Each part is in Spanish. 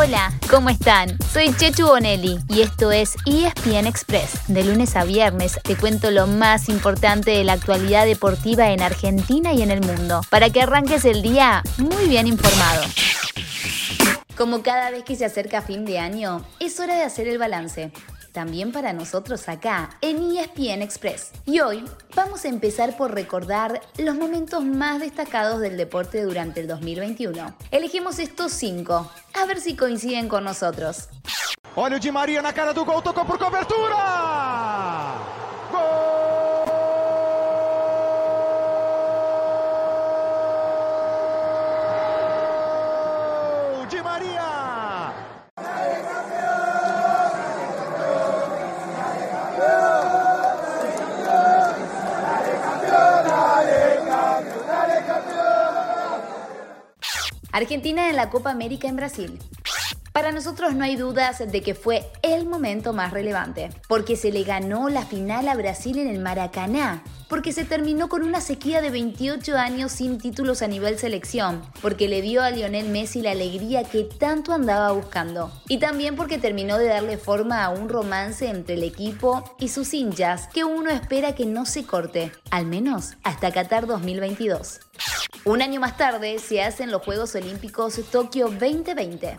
Hola, ¿cómo están? Soy Chechu Bonelli y esto es ESPN Express. De lunes a viernes te cuento lo más importante de la actualidad deportiva en Argentina y en el mundo, para que arranques el día muy bien informado. Como cada vez que se acerca fin de año, es hora de hacer el balance también para nosotros acá en ESPN Express. Y hoy vamos a empezar por recordar los momentos más destacados del deporte durante el 2021. Elegimos estos cinco, a ver si coinciden con nosotros. Olha Di Maria cara do gol, tocou por cobertura! Gol! Di Maria! Argentina en la Copa América en Brasil. Para nosotros no hay dudas de que fue el momento más relevante, porque se le ganó la final a Brasil en el Maracaná, porque se terminó con una sequía de 28 años sin títulos a nivel selección, porque le dio a Lionel Messi la alegría que tanto andaba buscando, y también porque terminó de darle forma a un romance entre el equipo y sus hinchas que uno espera que no se corte, al menos hasta Qatar 2022. Un año más tarde se hacen los Juegos Olímpicos Tokio 2020.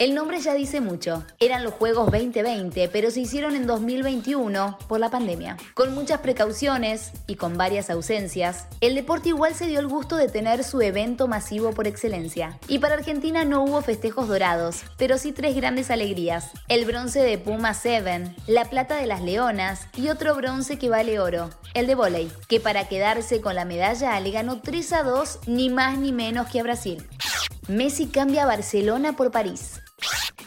El nombre ya dice mucho. Eran los Juegos 2020, pero se hicieron en 2021 por la pandemia. Con muchas precauciones y con varias ausencias, el deporte igual se dio el gusto de tener su evento masivo por excelencia. Y para Argentina no hubo festejos dorados, pero sí tres grandes alegrías. El bronce de Puma 7, la plata de las Leonas y otro bronce que vale oro, el de volei, que para quedarse con la medalla le ganó 3 a 2 ni más ni menos que a Brasil. Messi cambia a Barcelona por París.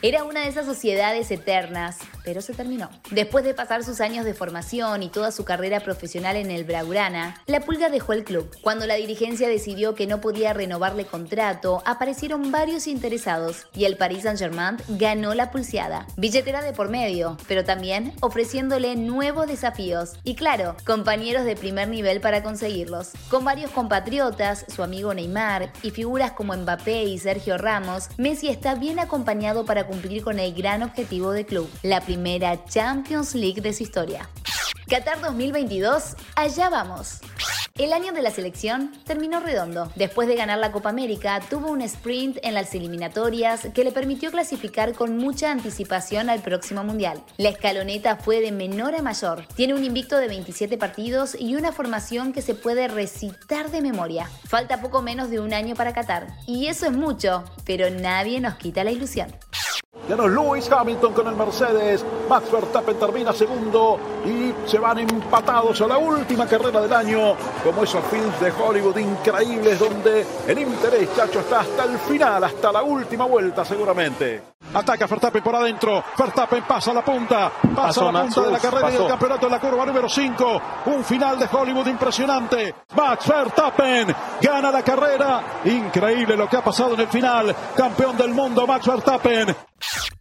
Era una de esas sociedades eternas, pero se terminó. Después de pasar sus años de formación y toda su carrera profesional en el Braurana, la Pulga dejó el club. Cuando la dirigencia decidió que no podía renovarle contrato, aparecieron varios interesados y el Paris Saint-Germain ganó la pulseada. Billetera de por medio, pero también ofreciéndole nuevos desafíos y claro, compañeros de primer nivel para conseguirlos. Con varios compatriotas, su amigo Neymar y figuras como Mbappé y Sergio Ramos, Messi está bien acompañado para cumplir con el gran objetivo del club, la primera Champions League de su historia. Qatar 2022, allá vamos. El año de la selección terminó redondo. Después de ganar la Copa América, tuvo un sprint en las eliminatorias que le permitió clasificar con mucha anticipación al próximo Mundial. La escaloneta fue de menor a mayor. Tiene un invicto de 27 partidos y una formación que se puede recitar de memoria. Falta poco menos de un año para Qatar. Y eso es mucho, pero nadie nos quita la ilusión. Ganó Lewis Hamilton con el Mercedes. Max Verstappen termina segundo y se van empatados a la última carrera del año. Como esos films de Hollywood increíbles donde el interés, chacho, está hasta el final, hasta la última vuelta seguramente. Ataca Verstappen por adentro. Verstappen pasa a la punta. Pasa Pasó, a la punta Max, de la carrera y del campeonato en la curva número 5. Un final de Hollywood impresionante. Max Verstappen gana la carrera. Increíble lo que ha pasado en el final. Campeón del mundo, Max Verstappen.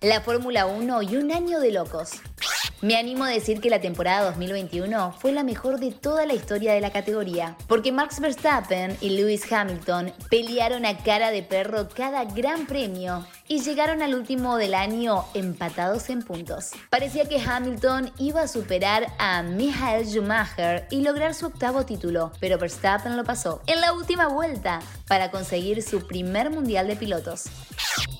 La Fórmula 1 y un año de locos. Me animo a decir que la temporada 2021 fue la mejor de toda la historia de la categoría, porque Max Verstappen y Lewis Hamilton pelearon a cara de perro cada gran premio y llegaron al último del año empatados en puntos. Parecía que Hamilton iba a superar a Michael Schumacher y lograr su octavo título, pero Verstappen lo pasó en la última vuelta para conseguir su primer mundial de pilotos.